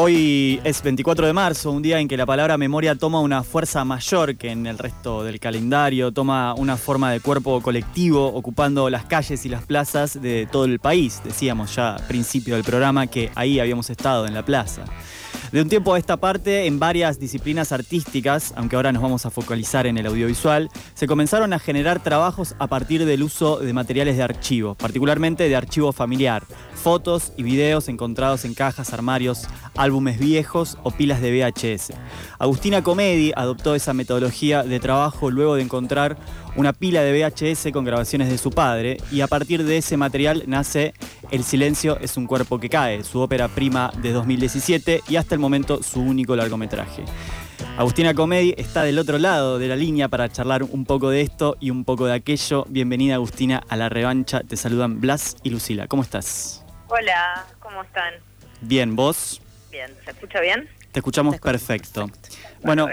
Hoy es 24 de marzo, un día en que la palabra memoria toma una fuerza mayor que en el resto del calendario, toma una forma de cuerpo colectivo, ocupando las calles y las plazas de todo el país. Decíamos ya al principio del programa que ahí habíamos estado, en la plaza. De un tiempo a esta parte, en varias disciplinas artísticas, aunque ahora nos vamos a focalizar en el audiovisual, se comenzaron a generar trabajos a partir del uso de materiales de archivo, particularmente de archivo familiar, fotos y videos encontrados en cajas, armarios, álbumes viejos o pilas de VHS. Agustina Comedi adoptó esa metodología de trabajo luego de encontrar una pila de VHS con grabaciones de su padre y a partir de ese material nace El silencio es un cuerpo que cae, su ópera prima de 2017 y hasta el momento su único largometraje. Agustina Comedi está del otro lado de la línea para charlar un poco de esto y un poco de aquello. Bienvenida Agustina a la revancha. Te saludan Blas y Lucila. ¿Cómo estás? Hola, ¿cómo están? Bien, ¿vos? Bien, ¿se escucha bien? Te escuchamos perfecto. Bueno.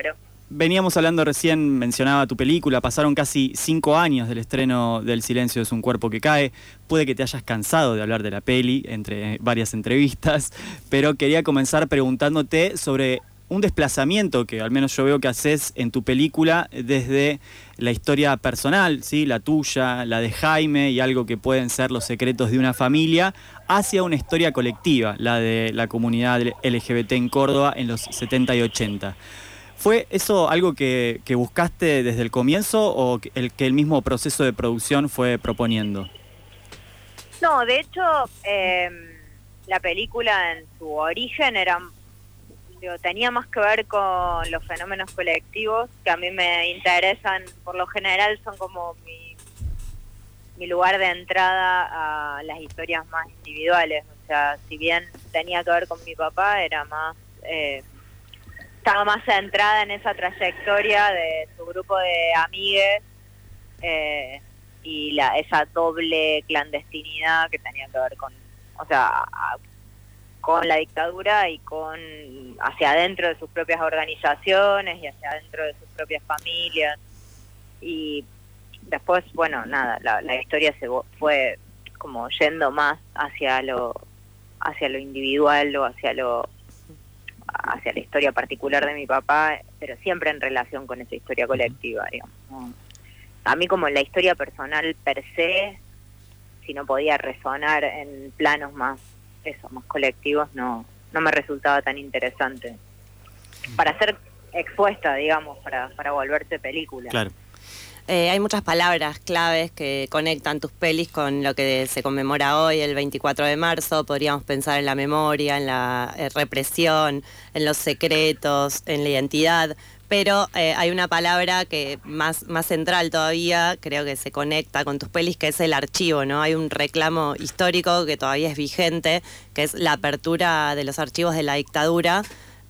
Veníamos hablando recién, mencionaba tu película, pasaron casi cinco años del estreno del Silencio es un cuerpo que cae. Puede que te hayas cansado de hablar de la peli entre varias entrevistas, pero quería comenzar preguntándote sobre un desplazamiento que al menos yo veo que haces en tu película desde la historia personal, ¿sí? la tuya, la de Jaime y algo que pueden ser los secretos de una familia, hacia una historia colectiva, la de la comunidad LGBT en Córdoba en los 70 y 80. ¿Fue eso algo que, que buscaste desde el comienzo o el que el mismo proceso de producción fue proponiendo? No, de hecho, eh, la película en su origen era, digo, tenía más que ver con los fenómenos colectivos que a mí me interesan, por lo general son como mi, mi lugar de entrada a las historias más individuales. O sea, si bien tenía que ver con mi papá, era más... Eh, estaba más centrada en esa trayectoria de su grupo de amigues eh, y la, esa doble clandestinidad que tenía que ver con, o sea, con la dictadura y con hacia adentro de sus propias organizaciones y hacia adentro de sus propias familias. Y después, bueno, nada, la, la historia se fue como yendo más hacia lo hacia lo individual o hacia lo hacia la historia particular de mi papá, pero siempre en relación con esa historia colectiva, digamos. A mí como la historia personal per se, si no podía resonar en planos más, eso, más colectivos, no, no me resultaba tan interesante. Para ser expuesta, digamos, para, para volverse película. Claro. Eh, hay muchas palabras claves que conectan tus pelis con lo que se conmemora hoy, el 24 de marzo. Podríamos pensar en la memoria, en la eh, represión, en los secretos, en la identidad. Pero eh, hay una palabra que más, más central todavía, creo que se conecta con tus pelis, que es el archivo, ¿no? Hay un reclamo histórico que todavía es vigente, que es la apertura de los archivos de la dictadura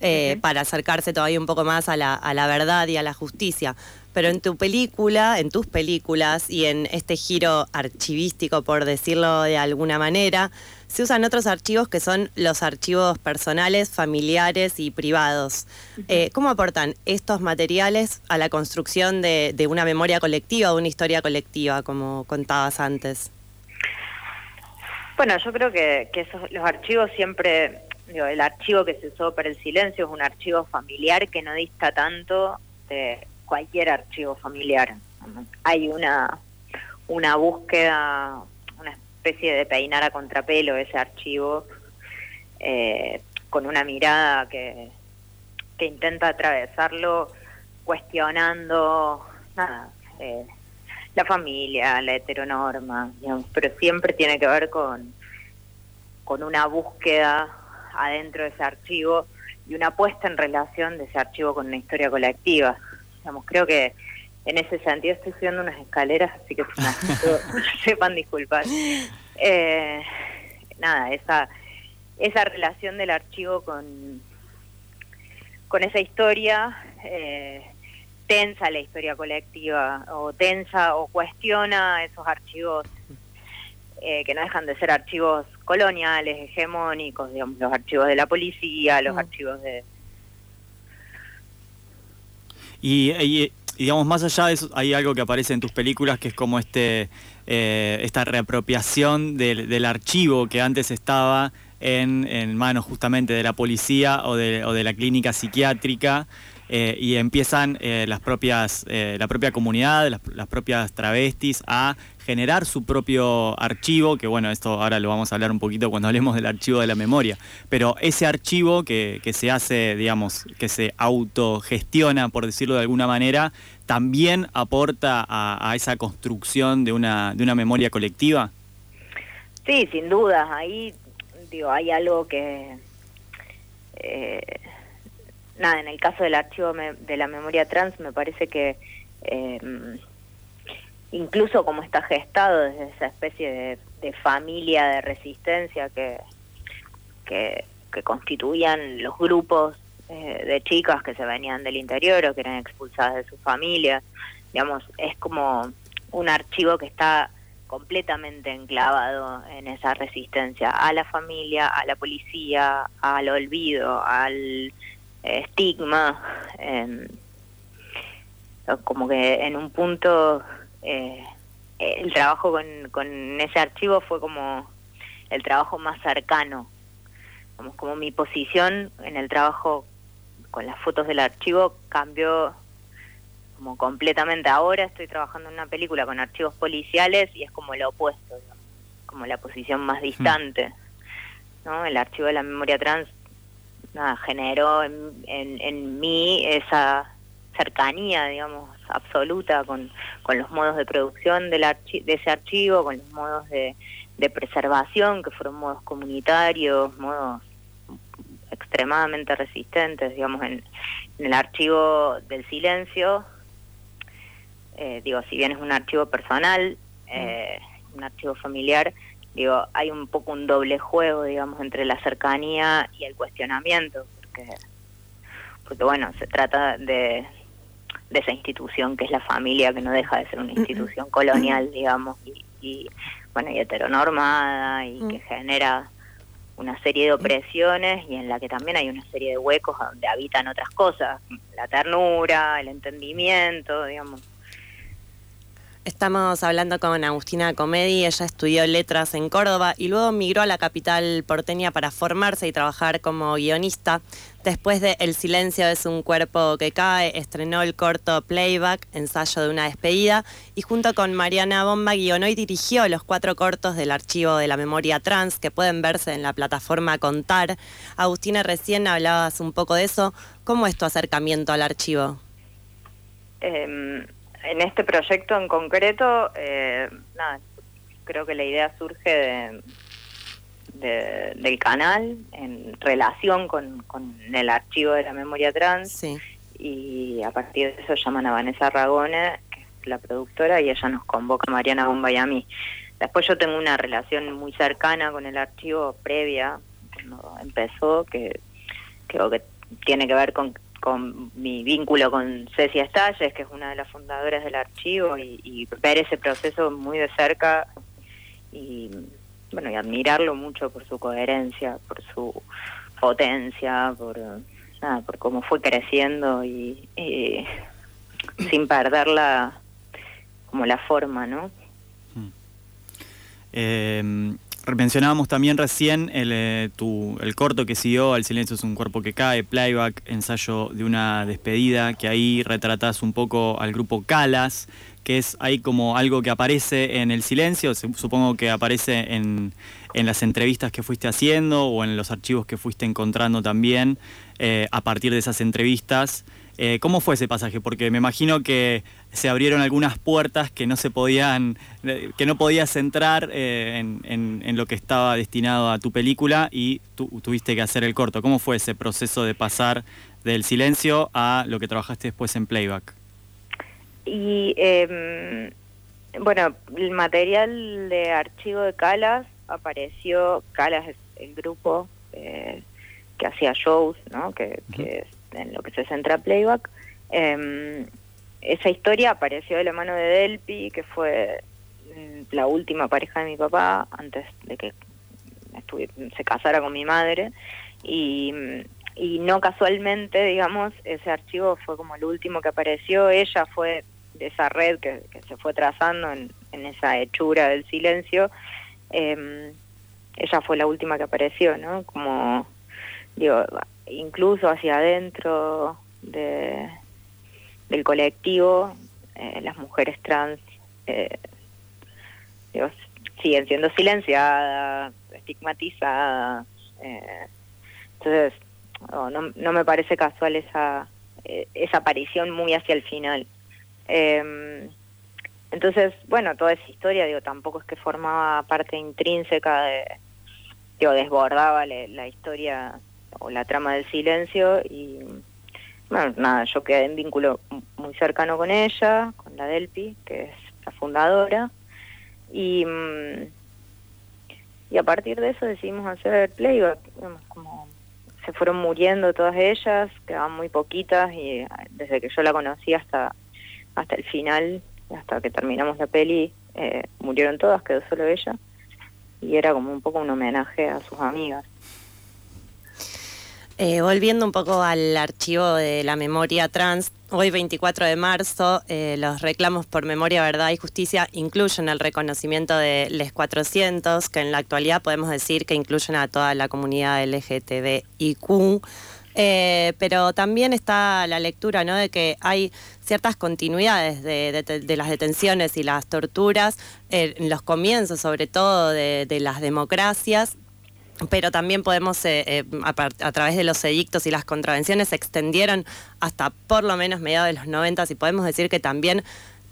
eh, para acercarse todavía un poco más a la, a la verdad y a la justicia. Pero en tu película, en tus películas y en este giro archivístico, por decirlo de alguna manera, se usan otros archivos que son los archivos personales, familiares y privados. Eh, ¿Cómo aportan estos materiales a la construcción de, de una memoria colectiva, de una historia colectiva, como contabas antes? Bueno, yo creo que, que esos, los archivos siempre, digo, el archivo que se usó para el silencio es un archivo familiar que no dista tanto de cualquier archivo familiar. Hay una, una búsqueda, una especie de peinar a contrapelo ese archivo, eh, con una mirada que, que intenta atravesarlo cuestionando eh, la familia, la heteronorma, pero siempre tiene que ver con, con una búsqueda adentro de ese archivo y una puesta en relación de ese archivo con una historia colectiva. Digamos, creo que en ese sentido estoy subiendo unas escaleras, así que sepan disculpar. Eh, nada, esa, esa relación del archivo con, con esa historia eh, tensa la historia colectiva o tensa o cuestiona esos archivos eh, que no dejan de ser archivos coloniales, hegemónicos, digamos, los archivos de la policía, los Mm. archivos de... Y, y, digamos, más allá de eso, hay algo que aparece en tus películas que es como este eh, esta reapropiación del, del archivo que antes estaba en, en manos justamente de la policía o de, o de la clínica psiquiátrica. Eh, y empiezan eh, las propias, eh, la propia comunidad, las, propias travestis a generar su propio archivo, que bueno, esto ahora lo vamos a hablar un poquito cuando hablemos del archivo de la memoria, pero ese archivo que, que se hace, digamos, que se autogestiona, por decirlo de alguna manera, también aporta a, esa construcción de una, de una memoria colectiva. Sí, sin duda, ahí digo, hay algo que... nada, en el caso del archivo de la memoria trans me parece que eh, incluso como está gestado desde esa especie de, familia de resistencia que, que, constituían los grupos eh, de chicas que se venían del interior o que eran expulsadas de sus familias, digamos, es como un archivo que está completamente enclavado en esa resistencia a la familia, a la policía, al olvido, al estigma. em, como que en un punto eh, el trabajo con, con ese archivo fue como el trabajo más cercano. Como, como mi posición en el trabajo con las fotos del archivo cambió como completamente. Ahora estoy trabajando en una película con archivos policiales y es como lo opuesto, como la posición más distante. ¿no? El archivo de la memoria trans generó en, en, en mí esa cercanía, digamos, absoluta con, los modos de producción del archi- de ese archivo, con los modos de, preservación, que fueron modos comunitarios, modos extremadamente resistentes, digamos, en, en el archivo del silencio, eh, digo, si bien es un archivo personal, eh, un archivo familiar, digo, hay un poco un doble juego, digamos, entre la cercanía y el cuestionamiento, porque, porque bueno, se trata de, de esa institución que es la familia, que no deja de ser una institución colonial, digamos, y, y bueno, y heteronormada, y que genera una serie de opresiones y en la que también hay una serie de huecos donde habitan otras cosas, la ternura, el entendimiento, digamos. Estamos hablando con Agustina Comedi, ella estudió letras en Córdoba y luego migró a la capital porteña para formarse y trabajar como guionista. Después de El silencio es un cuerpo que cae, estrenó el corto Playback, ensayo de una despedida, y junto con Mariana Bomba guionó y dirigió los cuatro cortos del archivo de la memoria trans que pueden verse en la plataforma Contar. Agustina, recién hablabas un poco de eso. ¿Cómo es tu acercamiento al archivo? Eh, en este proyecto en concreto, eh, nada, creo que la idea surge de, de- del canal en relación con, con el archivo de la memoria trans Sí. y a partir de eso llaman a Vanessa Ragone, que es la productora, y ella nos convoca a Mariana Bomba y a mí. Después yo tengo una relación muy cercana con el archivo previa, cuando empezó, que creo que tiene que ver con, con mi vínculo con Cecia Estalles, que es una de las fundadoras del archivo, y, y ver ese proceso muy de cerca y bueno y admirarlo mucho por su coherencia, por su potencia, por nada, por cómo fue creciendo y, y sin perder la como la forma, ¿no? Eh, mencionábamos también recién el, eh, tu- el corto que siguió, El silencio es un cuerpo que cae, playback, ensayo de una despedida, que ahí retratás un poco al grupo Calas, que es ahí como algo que aparece en el silencio, supongo que aparece en, en las entrevistas que fuiste haciendo o en los archivos que fuiste encontrando también eh, a partir de esas entrevistas. Eh, ¿Cómo fue ese pasaje? Porque me imagino que se abrieron algunas puertas que no se podían, eh, que no podías entrar eh, en, en- en lo que estaba destinado a tu película y tú tuviste que hacer el corto. ¿Cómo fue ese proceso de pasar del silencio a lo que trabajaste después en playback? Y eh, bueno, el material de archivo de Calas apareció, Calas es el grupo eh, que hacía shows, ¿no? que, que en lo que se centra Playback. Eh, esa historia apareció de la mano de Delpi, que fue mm, la última pareja de mi papá antes de que estuvi- se casara con mi madre. Y, y no casualmente, digamos, ese archivo fue como el último que apareció. Ella fue de esa red que, que se fue trazando en, en esa hechura del silencio. em, ella fue la última que apareció, ¿no? Como, digo, incluso hacia adentro de, del colectivo, eh, las mujeres trans eh, digo, siguen siendo silenciadas, estigmatizadas. eh, entonces, no, no, me parece casual esa, eh, esa aparición muy hacia el final. Eh, entonces, bueno, toda esa historia, digo, tampoco es que formaba parte intrínseca de, digo, desbordaba la historia o la trama del silencio y, bueno, nada, yo quedé en vínculo muy cercano con ella, con la Delpi, que es la fundadora, y, mm, y a partir de eso decidimos hacer playback, digamos, como se fueron muriendo todas ellas, quedaban muy poquitas y eh, desde que yo la conocí hasta hasta el final, hasta que terminamos la peli, eh, murieron todas, quedó solo ella y era como un poco un homenaje a sus amigas. Eh, volviendo un poco al archivo de la memoria trans, hoy 24 de marzo, eh, los reclamos por memoria, verdad y justicia incluyen el reconocimiento de les 400, que en la actualidad podemos decir que incluyen a toda la comunidad LGTBIQ. Eh, pero también está la lectura ¿no? de que hay ciertas continuidades de, las detenciones y las torturas en los comienzos, sobre todo de las democracias, pero también podemos, eh, eh, a, través de los edictos y las contravenciones, se extendieron hasta por lo menos mediados de los 90 y podemos decir que también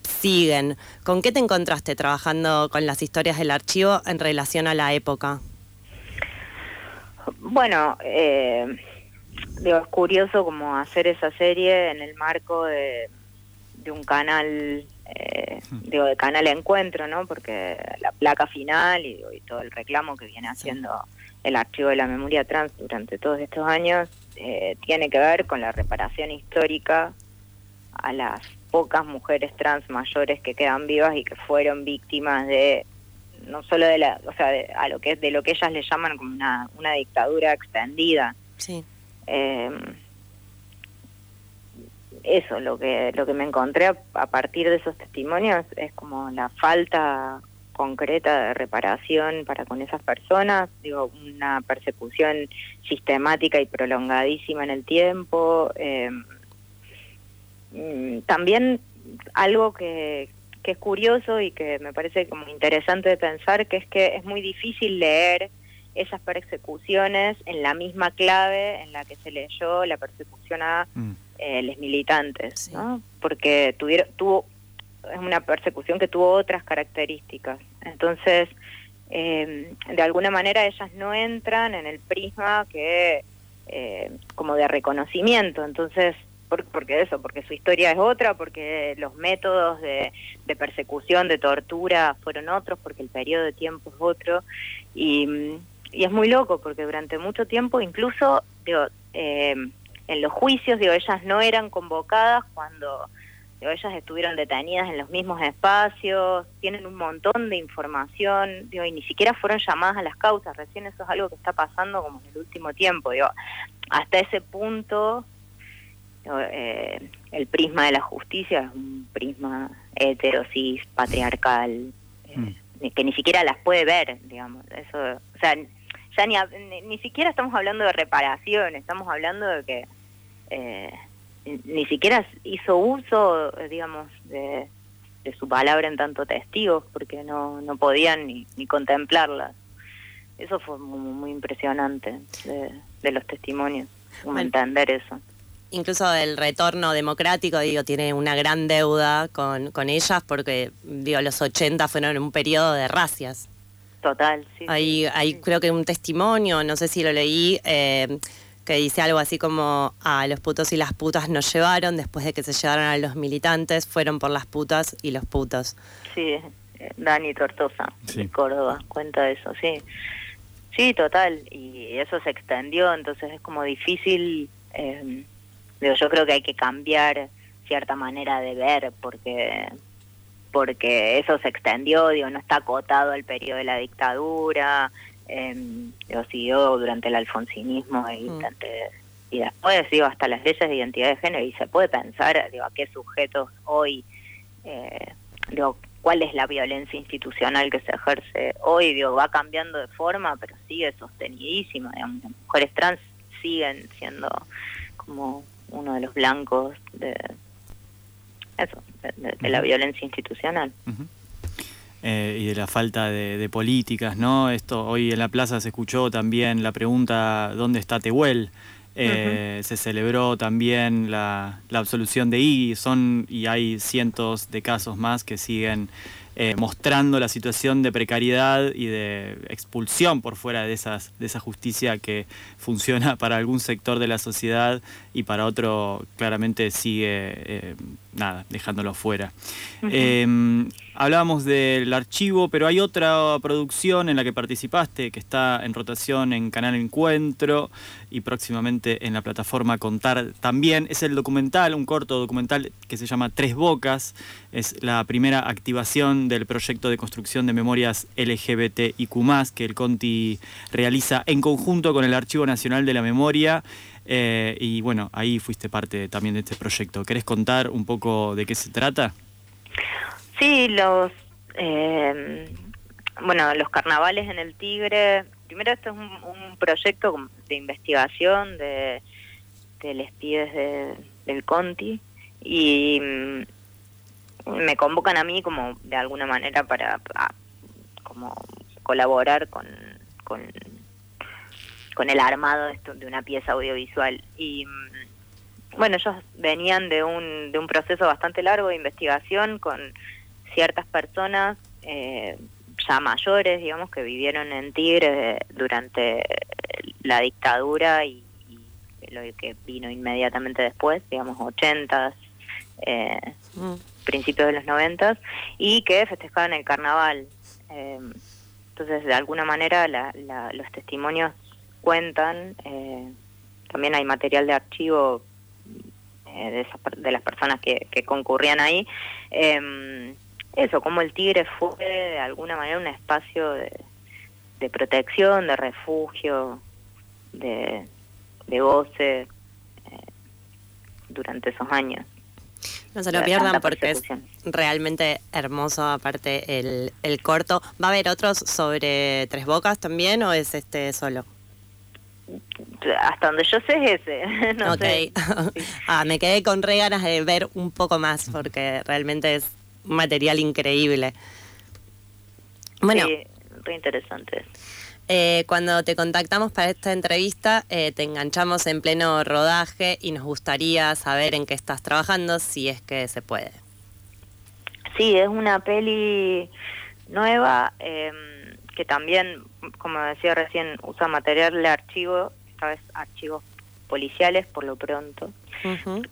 siguen. ¿Con qué te encontraste trabajando con las historias del archivo en relación a la época? Bueno, eh, digo, es curioso como hacer esa serie en el marco de, de un canal, eh, digo, de canal Encuentro, ¿no? Porque la placa final y todo el reclamo que viene haciendo el archivo de la memoria trans durante todos estos años eh, tiene que ver con la reparación histórica a las pocas mujeres trans mayores que quedan vivas y que fueron víctimas de no solo de la, o sea, de, a lo que es de lo que ellas le llaman como una, una dictadura extendida. Sí. Eh, eso, lo que lo que me encontré a, a partir de esos testimonios es como la falta concreta de reparación para con esas personas, digo, una persecución sistemática y prolongadísima en el tiempo. eh, mm, también algo que, que es curioso y que me parece como interesante de pensar, que es que es muy difícil leer esas persecuciones en la misma clave en la que se leyó la persecución a Mm. eh, los militantes, Sí. ¿no? Porque tuvieron, tuvo, es una persecución que tuvo otras características. Entonces, eh, de alguna manera ellas no entran en el prisma que, eh, como de reconocimiento. Entonces, por, porque eso, porque su historia es otra, porque los métodos de, persecución, de tortura fueron otros, porque el periodo de tiempo es otro. Y, y es muy loco, porque durante mucho tiempo, incluso, digo, eh, en los juicios, digo, ellas no eran convocadas cuando digo, ellas estuvieron detenidas en los mismos espacios, tienen un montón de información, digo, y ni siquiera fueron llamadas a las causas, recién eso es algo que está pasando como en el último tiempo, digo, hasta ese punto digo, eh, el prisma de la justicia es un prisma heterosis, patriarcal, eh, ni- que ni siquiera las puede ver, digamos, eso, o sea, ya ni, ni, ni siquiera estamos hablando de reparación, estamos hablando de que eh, ni- siquiera hizo uso, eh, digamos, de, de su palabra en tanto testigos, porque no, no podían ni, ni contemplarla. Eso fue muy, muy impresionante de, de los testimonios, como Bueno. entender eso. Incluso el retorno democrático, digo, tiene una gran deuda con, con ellas porque, digo, los 80 fueron un periodo de racias. Total, sí. Hay, sí, hay sí. creo que un testimonio, no sé si lo leí, eh, que dice algo así como a los putos y las putas nos llevaron después de que se llevaron a los militantes, fueron por las putas y los putos. Sí, eh, Dani Tortosa, Sí. de Córdoba, cuenta eso, sí. Sí, total, y eso se extendió, entonces es como difícil, eh, digo, yo creo que hay que cambiar cierta manera de ver, porque porque eso se extendió, digo, no está acotado al periodo de la dictadura, eh, siguió durante el alfonsinismo y, Mm. durante- y después, digo, hasta las leyes de identidad de género, y se puede pensar, digo, a qué sujetos hoy, eh, digo, cuál es la violencia institucional que se ejerce hoy, digo, va cambiando de forma, pero sigue sostenidísima, digamos, las mujeres trans siguen siendo como uno de los blancos de eso, de, de- de la violencia institucional. Ujú. Eh, y de la falta de, de políticas, ¿no? Esto hoy en la plaza se escuchó también la pregunta ¿dónde está Tehuel? Eh, Se celebró también la, la absolución de Iggy, son y hay cientos de casos más que siguen eh, mostrando la situación de precariedad y de expulsión por fuera de esas de esa justicia que funciona para algún sector de la sociedad y para otro claramente sigue eh, nada dejándolo fuera. Eh, hablábamos del archivo, pero hay otra producción en la que participaste que está en rotación en Canal Encuentro y próximamente en la plataforma Contar también. Es el documental, un corto documental que se llama Tres Bocas. Es la primera activación del proyecto de construcción de memorias LGBTIQ, que el Conti realiza en conjunto con el Archivo Nacional de la Memoria. Eh, y bueno, ahí fuiste parte también de este proyecto. ¿Querés contar un poco de qué se trata? Sí, los eh, bueno, los carnavales en el Tigre. Primero esto es un, un proyecto de investigación de, de les pides de, del Conti y mm, me convocan a mí como de alguna manera para, como colaborar con, con con el armado de, una pieza audiovisual y mm, bueno ellos venían de un de un proceso bastante largo de investigación con ciertas personas eh, ya mayores, digamos, que vivieron en Tigre durante la dictadura y, y lo que vino inmediatamente después, digamos, 80 eh, Mm. principios de los 90 y que festejaban el carnaval. Eh, entonces, de alguna manera, la- la- los testimonios cuentan, eh, también hay material de archivo eh, de, esas de las personas que, que concurrían ahí. Eh, eso, como el Tigre fue de alguna manera un espacio de, de protección, de refugio, de, de goce eh, durante esos años. No se lo pierdan porque es realmente hermoso, aparte el, el corto. ¿Va a haber otros sobre Tres Bocas también o es este solo? Hasta donde yo sé es ese. no ok. sé. ah, me quedé con re ganas de ver un poco más porque realmente es un material increíble. Bueno, Sí, re interesante. eh, cuando te contactamos para esta entrevista, eh, te enganchamos en pleno rodaje y nos gustaría saber en qué estás trabajando, si es que se puede. Sí, es una peli nueva eh, que también, como decía recién, usa material de archivo, esta vez archivos policiales por lo pronto,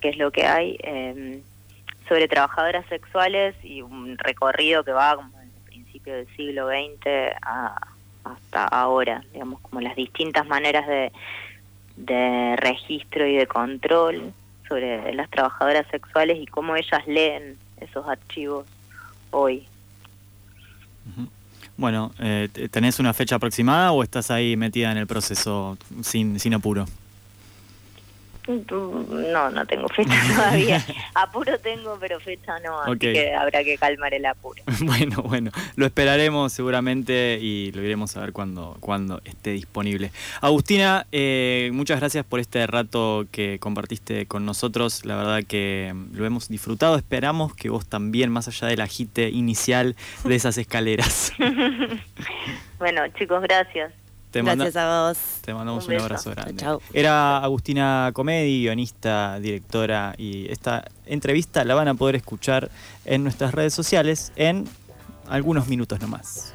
que es lo que hay, eh, sobre trabajadoras sexuales y un recorrido que va como desde el principio del siglo XX a- hasta ahora, digamos, como las distintas maneras de, de registro y de control sobre las trabajadoras sexuales y cómo ellas leen esos archivos hoy. Bueno, eh, te- ¿tenés una fecha aproximada o estás ahí metida en el proceso sin, sin apuro? No, no tengo fecha todavía. Apuro tengo, pero fecha no, así que habrá que calmar el apuro. Bueno, bueno, lo esperaremos seguramente y lo iremos a ver cuando, cuando esté disponible. Agustina, eh, muchas gracias por este rato que compartiste con nosotros. La verdad que lo hemos disfrutado. Esperamos que vos también, más allá del agite inicial de esas escaleras. Bueno, chicos, gracias. Te, manda- Gracias a vos. te mandamos Un un, abrazo grande. Chau. Era Agustina Comedi, guionista, directora, y esta entrevista la van a poder escuchar en nuestras redes sociales en algunos minutos nomás.